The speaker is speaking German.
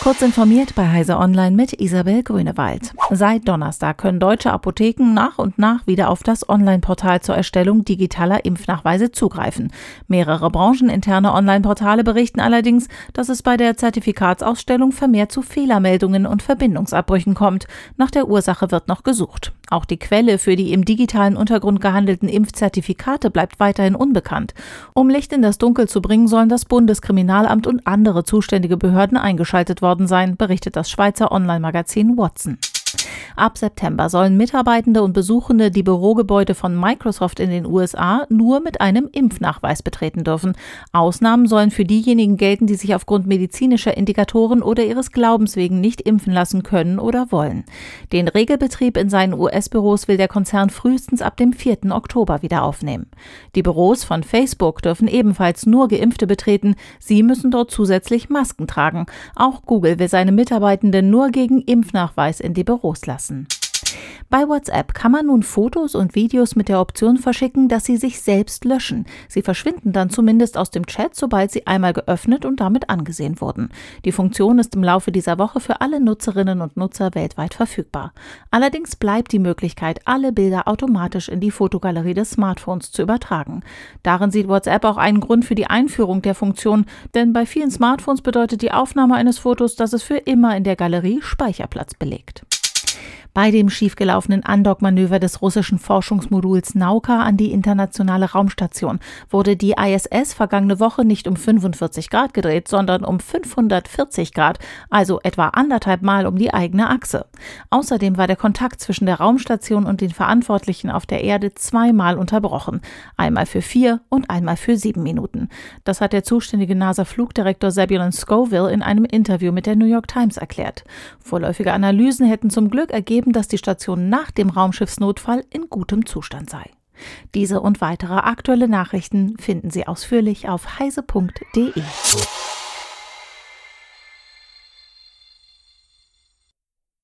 Kurz informiert bei Heise Online mit Isabel Grünewald. Seit Donnerstag können deutsche Apotheken nach und nach wieder auf das Online-Portal zur Erstellung digitaler Impfnachweise zugreifen. Mehrere brancheninterne Online-Portale berichten allerdings, dass es bei der Zertifikatsausstellung vermehrt zu Fehlermeldungen und Verbindungsabbrüchen kommt. Nach der Ursache wird noch gesucht. Auch die Quelle für die im digitalen Untergrund gehandelten Impfzertifikate bleibt weiterhin unbekannt. Um Licht in das Dunkel zu bringen, sollen das Bundeskriminalamt und andere zuständige Behörden eingeschaltet worden sein, berichtet das Schweizer Online-Magazin Watson. Ab September sollen Mitarbeitende und Besuchende die Bürogebäude von Microsoft in den USA nur mit einem Impfnachweis betreten dürfen. Ausnahmen sollen für diejenigen gelten, die sich aufgrund medizinischer Indikatoren oder ihres Glaubens wegen nicht impfen lassen können oder wollen. Den Regelbetrieb in seinen US-Büros will der Konzern frühestens ab dem 4. Oktober wieder aufnehmen. Die Büros von Facebook dürfen ebenfalls nur Geimpfte betreten. Sie müssen dort zusätzlich Masken tragen. Auch Google will seine Mitarbeitenden nur gegen Impfnachweis in die Büros lassen lassen. Bei WhatsApp kann man nun Fotos und Videos mit der Option verschicken, dass sie sich selbst löschen. Sie verschwinden dann zumindest aus dem Chat, sobald sie einmal geöffnet und damit angesehen wurden. Die Funktion ist im Laufe dieser Woche für alle Nutzerinnen und Nutzer weltweit verfügbar. Allerdings bleibt die Möglichkeit, alle Bilder automatisch in die Fotogalerie des Smartphones zu übertragen. Darin sieht WhatsApp auch einen Grund für die Einführung der Funktion, denn bei vielen Smartphones bedeutet die Aufnahme eines Fotos, dass es für immer in der Galerie Speicherplatz belegt. Bei dem schiefgelaufenen Andockmanöver des russischen Forschungsmoduls Nauka an die internationale Raumstation wurde die ISS vergangene Woche nicht um 45 Grad gedreht, sondern um 540 Grad, also etwa anderthalb Mal um die eigene Achse. Außerdem war der Kontakt zwischen der Raumstation und den Verantwortlichen auf der Erde zweimal unterbrochen, einmal für vier und einmal für sieben Minuten. Das hat der zuständige NASA-Flugdirektor Zebulon Scoville in einem Interview mit der New York Times erklärt. Vorläufige Analysen hätten zum Glück ergeben, angegeben, dass die Station nach dem Raumschiffsnotfall in gutem Zustand sei. Diese und weitere aktuelle Nachrichten finden Sie ausführlich auf heise.de.